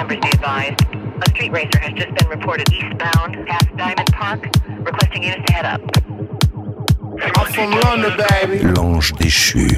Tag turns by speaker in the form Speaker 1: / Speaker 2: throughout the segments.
Speaker 1: members be advised. A street racer has just been reported eastbound past Diamond Park, requesting units to head up.
Speaker 2: L'ange déchu.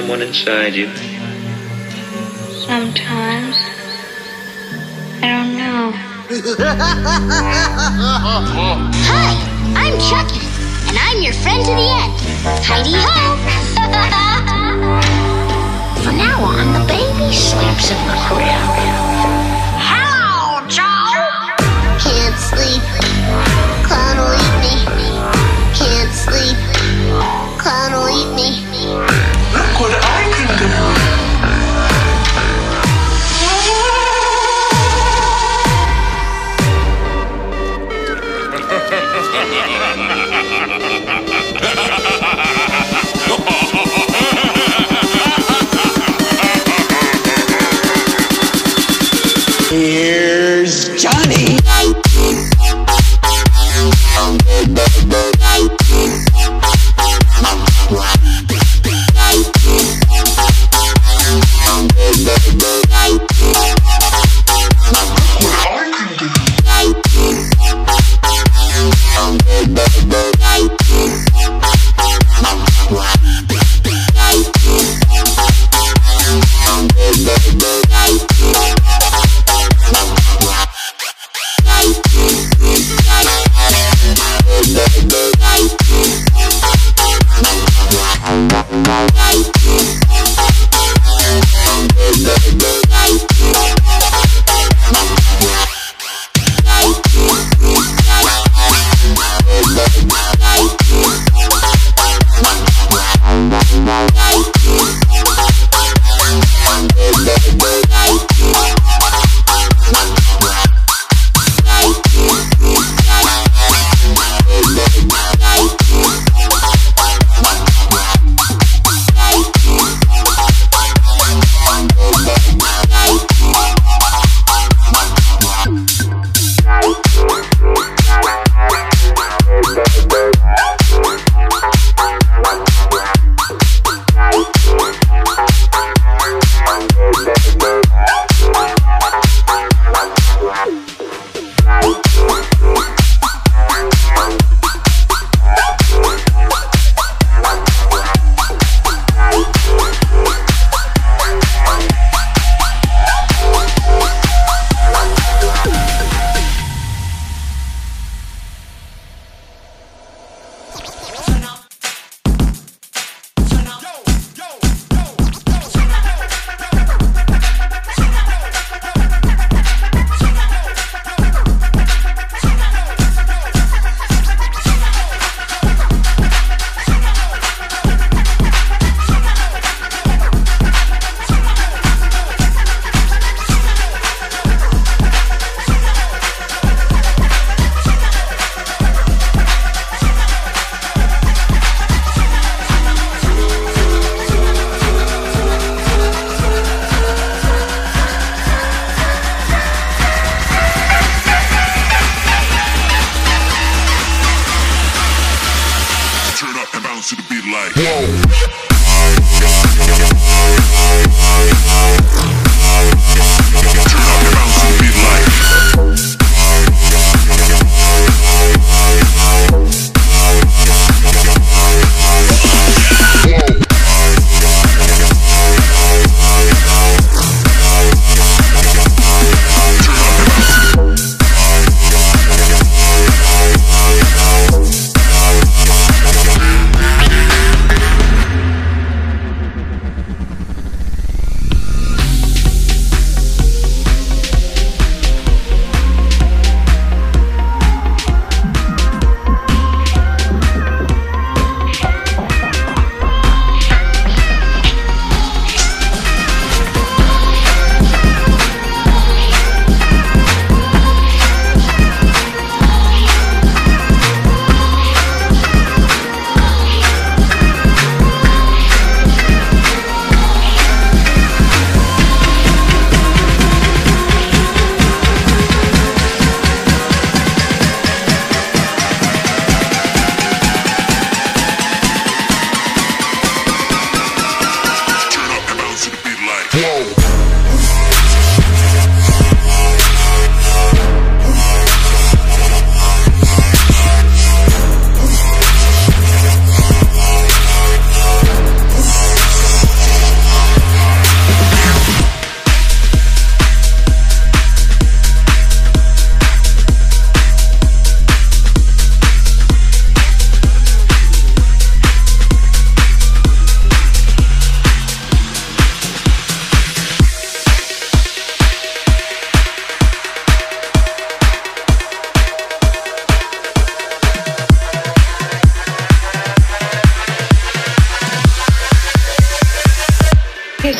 Speaker 3: Someone inside you?
Speaker 4: Sometimes. I don't know.
Speaker 5: Hi, I'm Chucky, and I'm your friend to the end. Heidi ho! From now on, the baby sleeps in the crib.
Speaker 6: Bye.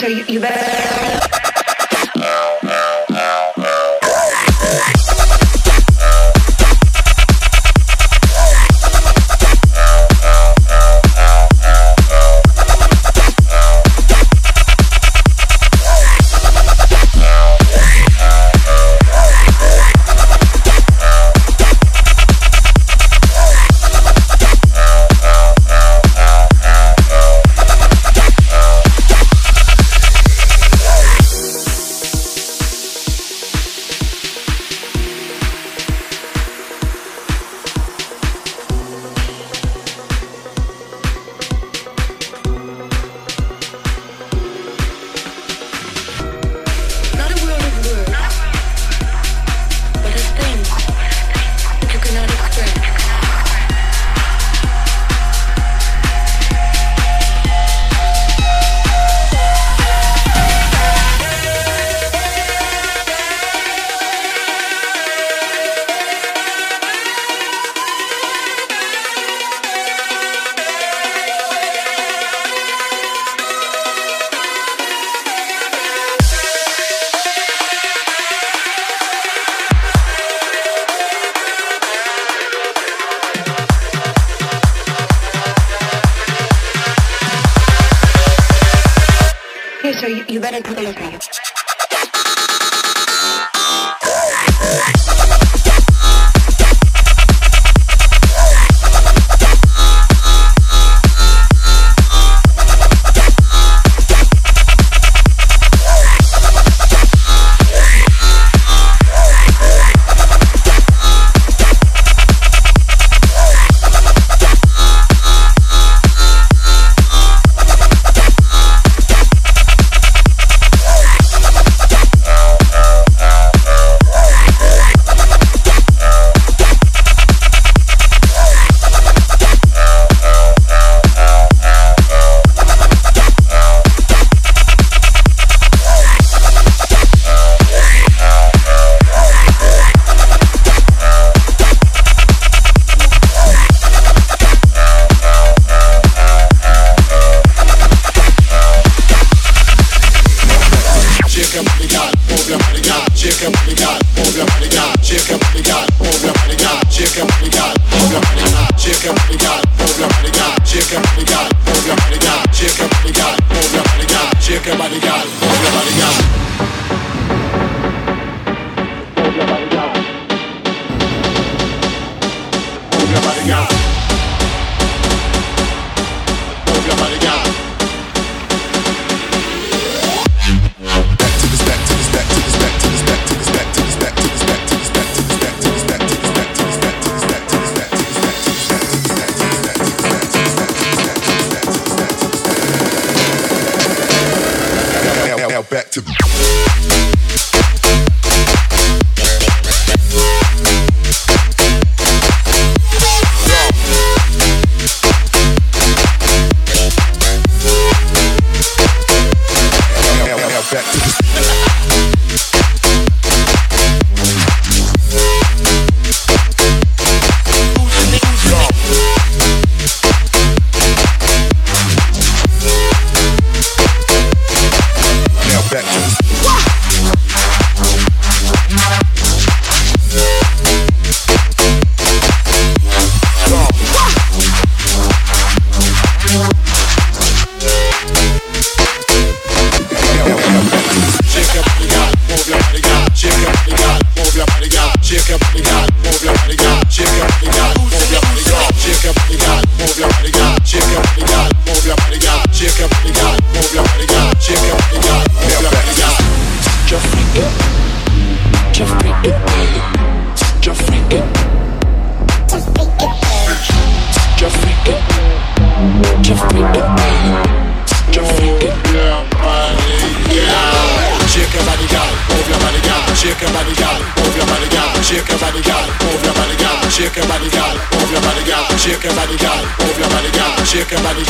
Speaker 6: Move rock
Speaker 7: body.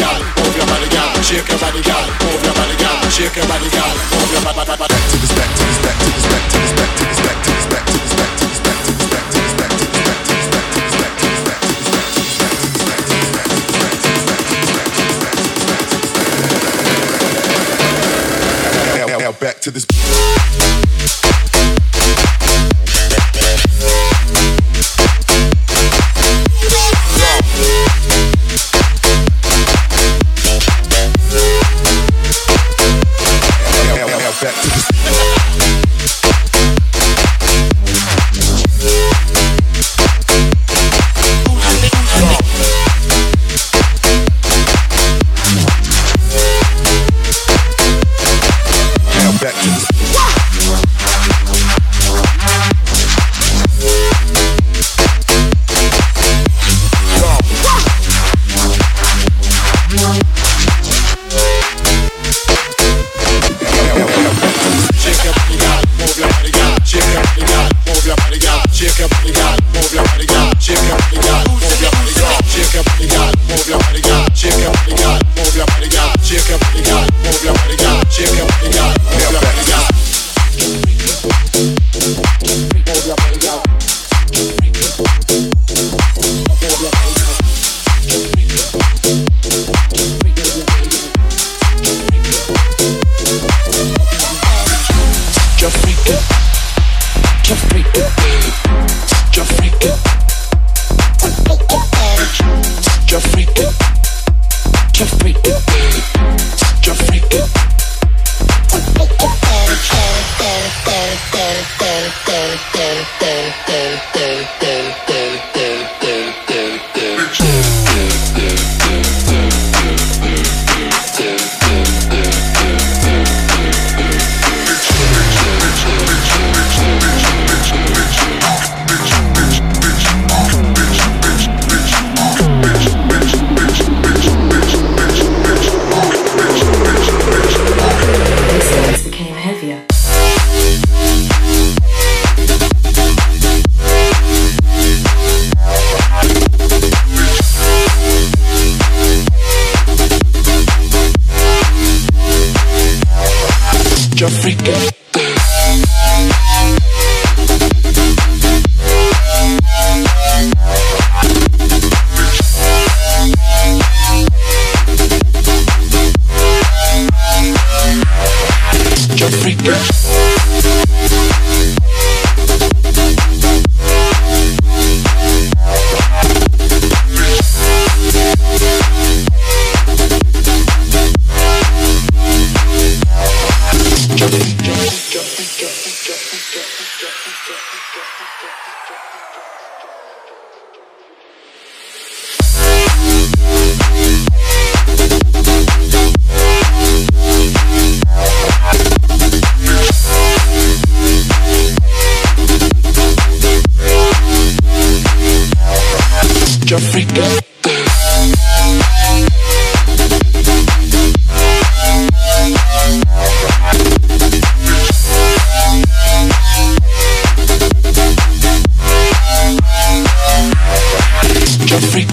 Speaker 7: Jeffrey,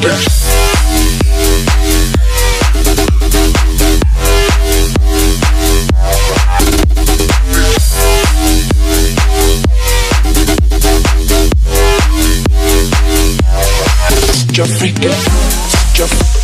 Speaker 8: Jeffrey.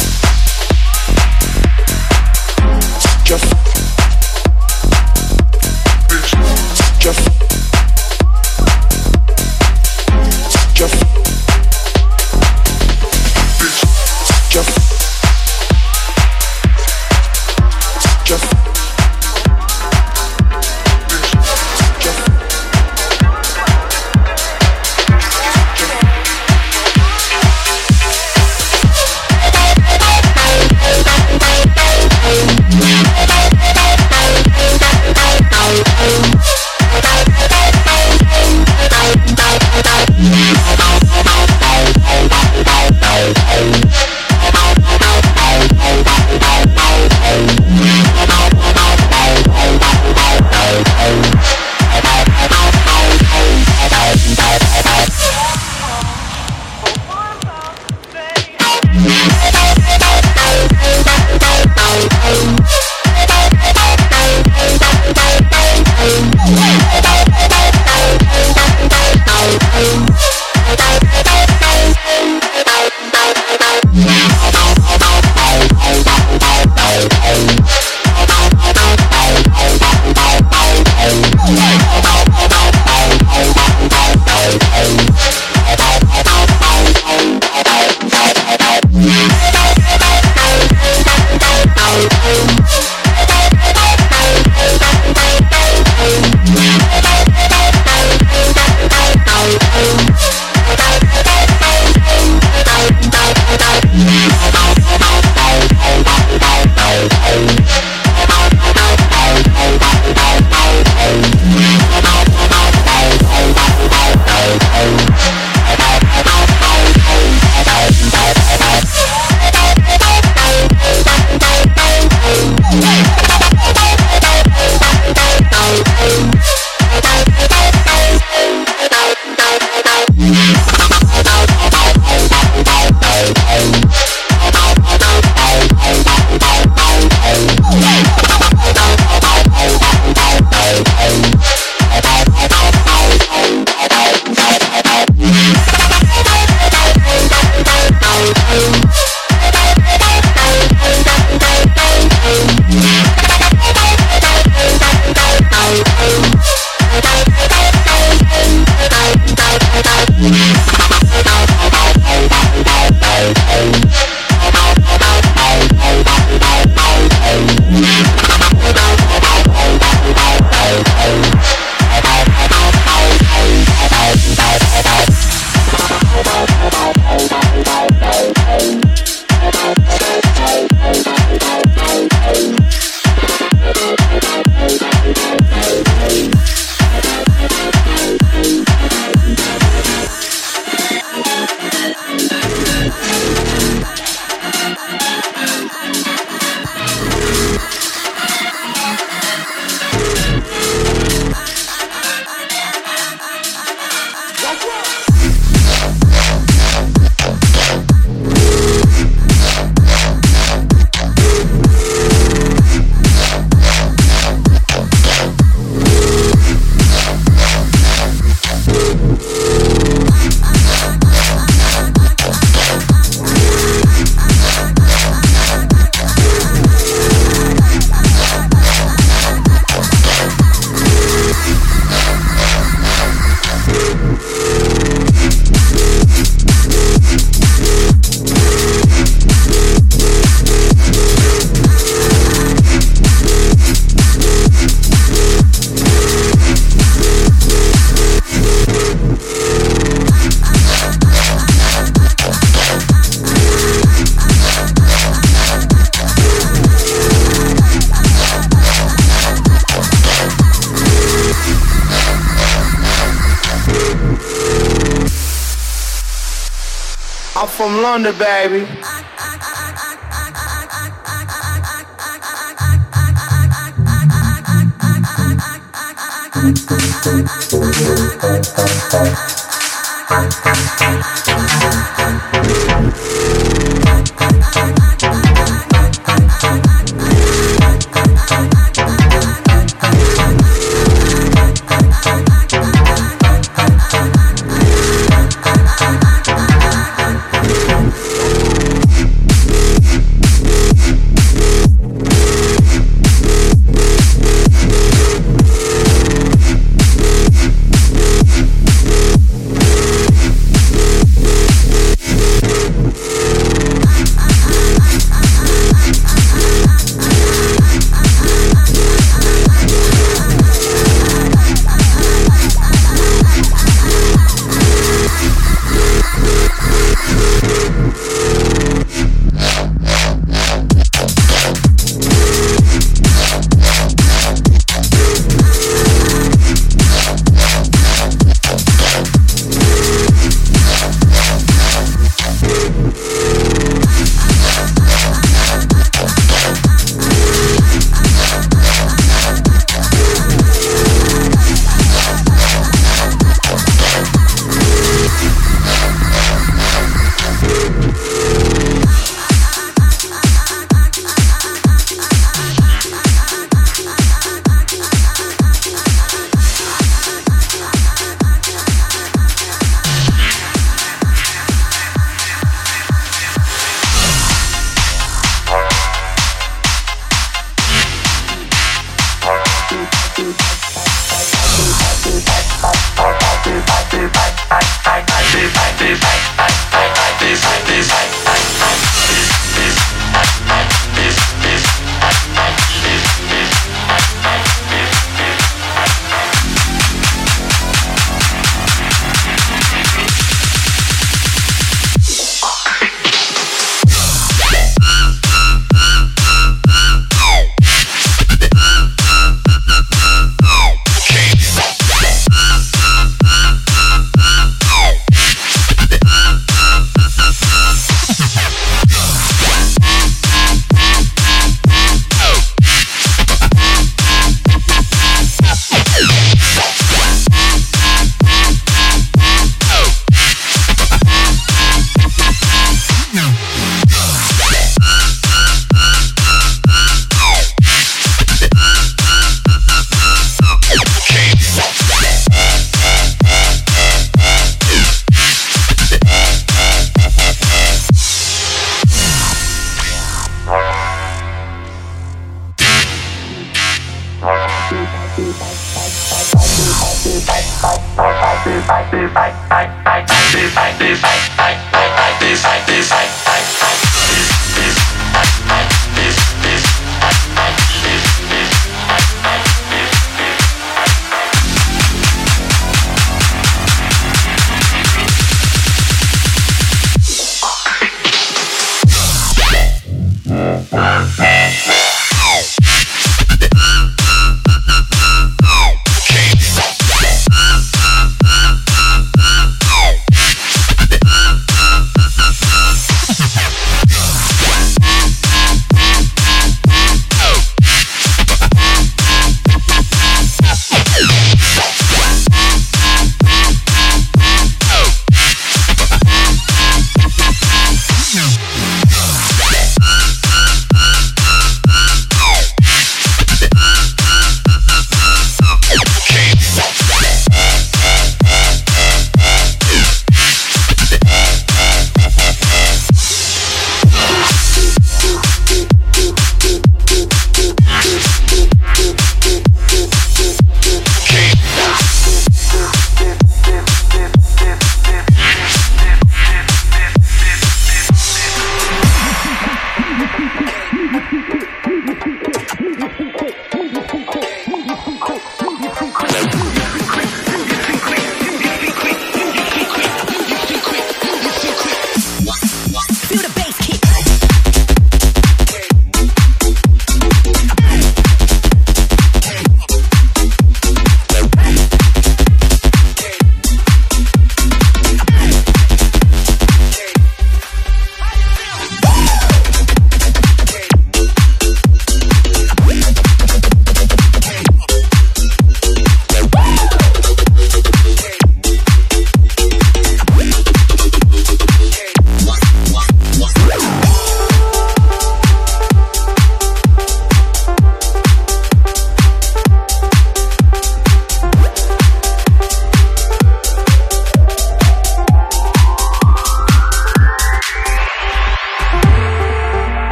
Speaker 1: From London, baby.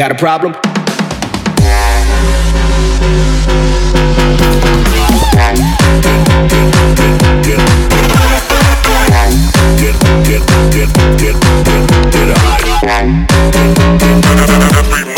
Speaker 7: Got a problem?
Speaker 9: Get, get, get, get, get, get,
Speaker 7: get.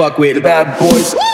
Speaker 7: fuck with bad boys.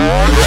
Speaker 10: Yeah.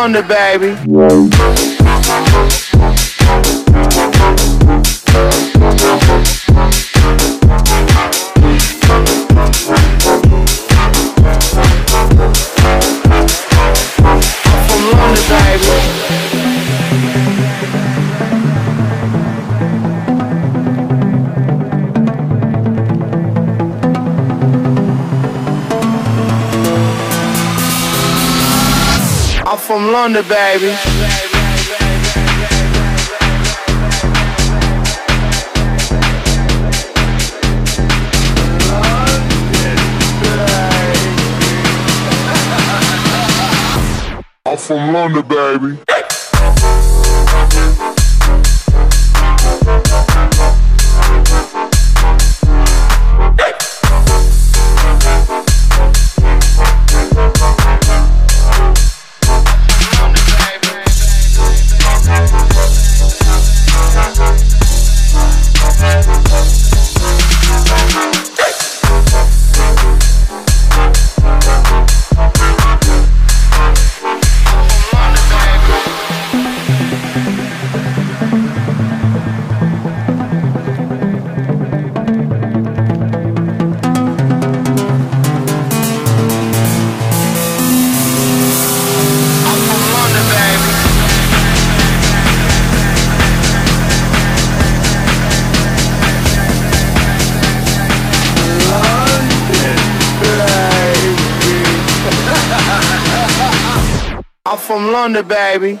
Speaker 10: From baby. London, baby. I'm from London, baby. I'm
Speaker 1: from London, baby.